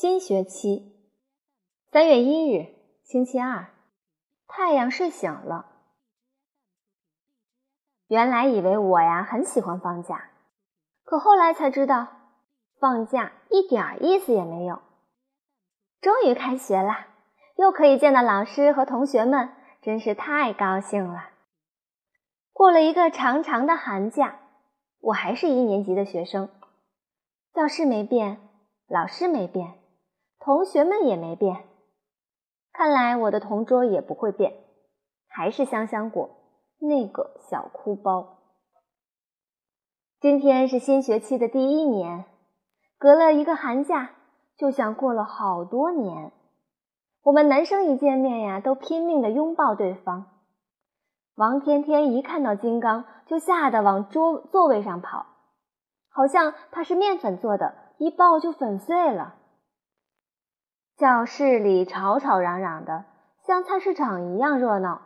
新学期三月一日，星期二，太阳睡醒了。原来以为我呀很喜欢放假，可后来才知道，放假一点意思也没有。终于开学了，又可以见到老师和同学们，真是太高兴了。过了一个长长的寒假，我还是一年级的学生，教室没变，老师没变。同学们也没变，看来我的同桌也不会变，还是香香果那个小哭包。今天是新学期的第一年，隔了一个寒假，就像过了好多年。我们男生一见面呀，都拼命的拥抱对方。王天天一看到金刚，就吓得往桌座位上跑，好像他是面粉做的，一抱就粉碎了。教室里吵吵嚷嚷的，像菜市场一样热闹。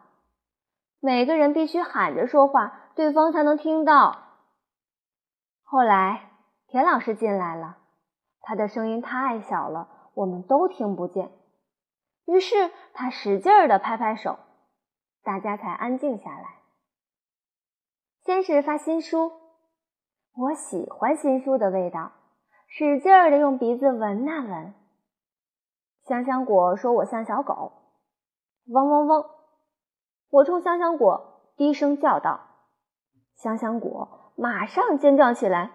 每个人必须喊着说话，对方才能听到。后来，田老师进来了，他的声音太小了，我们都听不见。于是他使劲儿的拍拍手，大家才安静下来。先是发新书，我喜欢新书的味道，使劲儿的用鼻子闻啊闻。香香果说：“我像小狗，汪汪汪！”我冲香香果低声叫道：“香香果！”马上尖叫起来，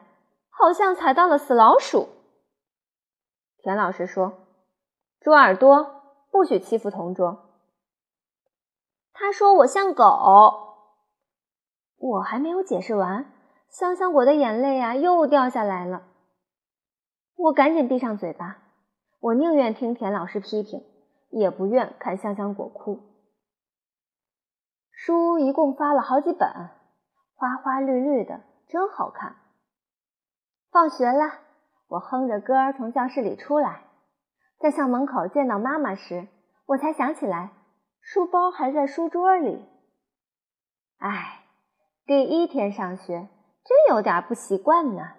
好像踩到了死老鼠。田老师说：“猪耳朵，不许欺负同桌。”他说：“我像狗。”我还没有解释完，香香果的眼泪啊又掉下来了。我赶紧闭上嘴巴。我宁愿听田老师批评，也不愿看香香果哭。书一共发了好几本，花花绿绿的，真好看。放学了，我哼着歌从教室里出来，在校门口见到妈妈时，我才想起来书包还在书桌里。唉，第一天上学，真有点不习惯呢。